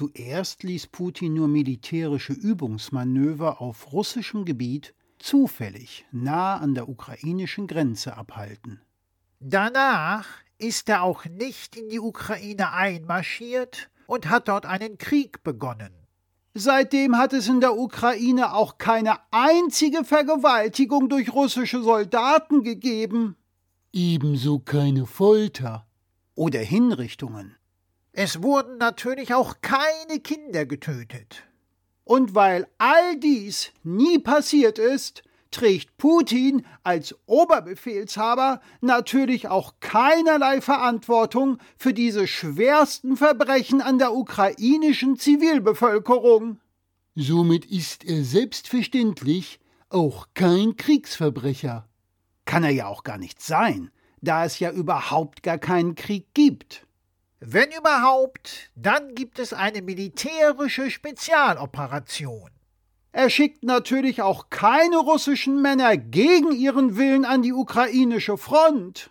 Zuerst ließ Putin nur militärische Übungsmanöver auf russischem Gebiet zufällig nah an der ukrainischen Grenze abhalten. Danach ist er auch nicht in die Ukraine einmarschiert und hat dort einen Krieg begonnen. Seitdem hat es in der Ukraine auch keine einzige Vergewaltigung durch russische Soldaten gegeben. Ebenso keine Folter. Oder Hinrichtungen. Es wurden natürlich auch keine Kinder getötet. Und weil all dies nie passiert ist, trägt Putin als Oberbefehlshaber natürlich auch keinerlei Verantwortung für diese schwersten Verbrechen an der ukrainischen Zivilbevölkerung. Somit ist er selbstverständlich auch kein Kriegsverbrecher. Kann er ja auch gar nicht sein, da es ja überhaupt gar keinen Krieg gibt. Wenn überhaupt, dann gibt es eine militärische Spezialoperation. Er schickt natürlich auch keine russischen Männer gegen ihren Willen an die ukrainische Front.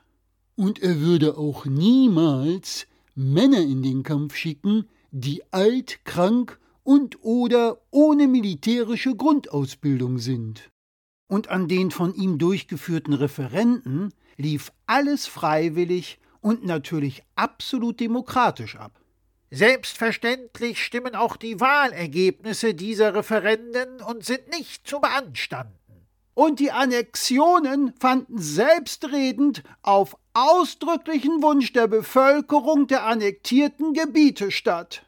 Und er würde auch niemals Männer in den Kampf schicken, die alt, krank und oder ohne militärische Grundausbildung sind. Und an den von ihm durchgeführten Referenten lief alles freiwillig und natürlich absolut demokratisch ab. Selbstverständlich stimmen auch die Wahlergebnisse dieser Referenden und sind nicht zu beanstanden. Und die Annexionen fanden selbstredend auf ausdrücklichen Wunsch der Bevölkerung der annektierten Gebiete statt.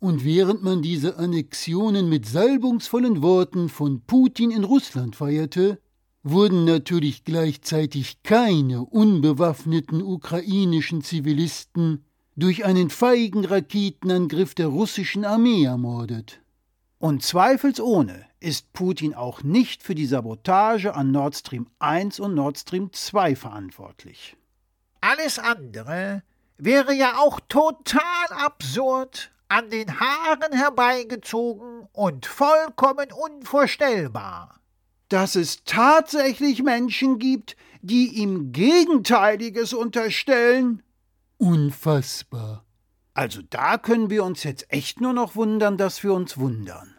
Und während man diese Annexionen mit salbungsvollen Worten von Putin in Russland feierte, wurden natürlich gleichzeitig keine unbewaffneten ukrainischen Zivilisten durch einen feigen Raketenangriff der russischen Armee ermordet. Und zweifelsohne ist Putin auch nicht für die Sabotage an Nord Stream 1 und Nord Stream 2 verantwortlich. Alles andere wäre ja auch total absurd, an den Haaren herbeigezogen und vollkommen unvorstellbar. Dass es tatsächlich Menschen gibt, die ihm Gegenteiliges unterstellen, Unfassbar. Also da können wir uns jetzt echt nur noch wundern, dass wir uns wundern.